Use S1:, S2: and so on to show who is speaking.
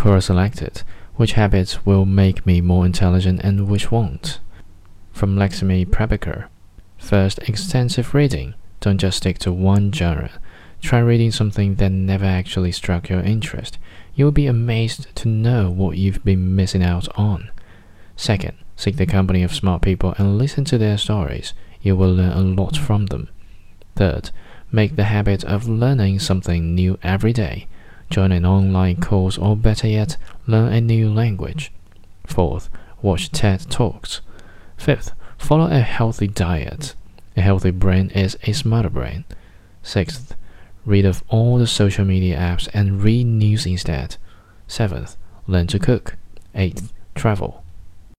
S1: Quora selected which habits will make me more intelligent and which won't. From Lakshmi Prabhakar. First, extensive reading. Don't just stick to one genre. Try reading something that never actually struck your interest. You will be amazed to know what you've been missing out on. Second, seek the company of smart people and listen to their stories. You will learn a lot from them. Third, make the habit of learning something new every day. Join an online course or better yet, learn a new language. Fourth, watch TED Talks. Fifth, follow a healthy diet. A healthy brain is a smarter brain. Sixth, read of all the social media apps and read news instead. Seventh, learn to cook. Eighth, travel.